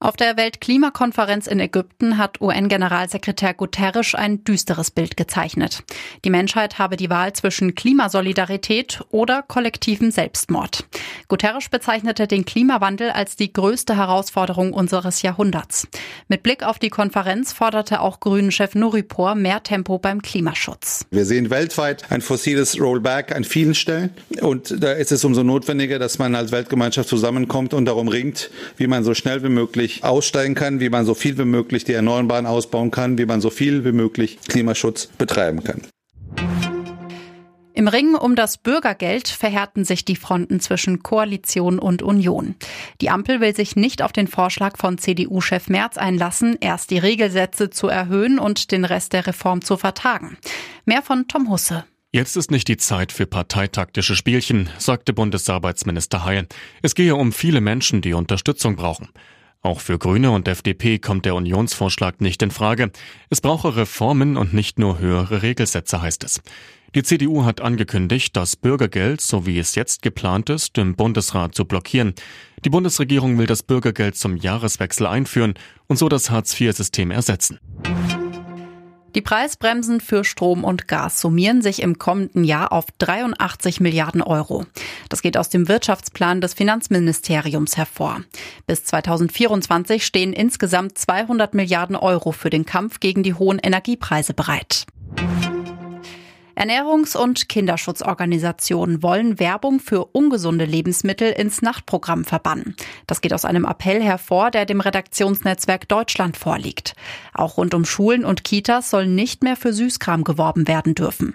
Auf der Weltklimakonferenz in Ägypten hat UN-Generalsekretär Guterres ein düsteres Bild gezeichnet. Die Menschheit habe die Wahl zwischen Klimasolidarität oder kollektivem Selbstmord. Guterres bezeichnete den Klimawandel als die größte Herausforderung unseres Jahrhunderts. Mit Blick auf die Konferenz forderte auch Grünen-Chef Nuripur mehr Tempo beim Klimaschutz. Wir sehen weltweit ein fossiles Rollback an vielen Stellen. Und da ist es umso notwendiger, dass man als Weltgemeinschaft zusammenkommt und darum ringt, wie man so schnell wie möglich aussteigen kann, wie man so viel wie möglich die Erneuerbaren ausbauen kann, wie man so viel wie möglich Klimaschutz betreiben kann. Im Ring um das Bürgergeld verhärten sich die Fronten zwischen Koalition und Union. Die Ampel will sich nicht auf den Vorschlag von CDU-Chef Merz einlassen, erst die Regelsätze zu erhöhen und den Rest der Reform zu vertagen. Mehr von Tom Husse. Jetzt ist nicht die Zeit für parteitaktische Spielchen, sagte Bundesarbeitsminister Heil. Es gehe um viele Menschen, die Unterstützung brauchen. Auch für Grüne und FDP kommt der Unionsvorschlag nicht in Frage. Es brauche Reformen und nicht nur höhere Regelsätze, heißt es. Die CDU hat angekündigt, das Bürgergeld, so wie es jetzt geplant ist, im Bundesrat zu blockieren. Die Bundesregierung will das Bürgergeld zum Jahreswechsel einführen und so das Hartz-IV-System ersetzen. Die Preisbremsen für Strom und Gas summieren sich im kommenden Jahr auf 83 Milliarden Euro. Das geht aus dem Wirtschaftsplan des Finanzministeriums hervor. Bis 2024 stehen insgesamt 200 Milliarden Euro für den Kampf gegen die hohen Energiepreise bereit. Ernährungs- und Kinderschutzorganisationen wollen Werbung für ungesunde Lebensmittel ins Nachtprogramm verbannen. Das geht aus einem Appell hervor, der dem Redaktionsnetzwerk Deutschland vorliegt. Auch rund um Schulen und Kitas soll nicht mehr für Süßkram geworben werden dürfen.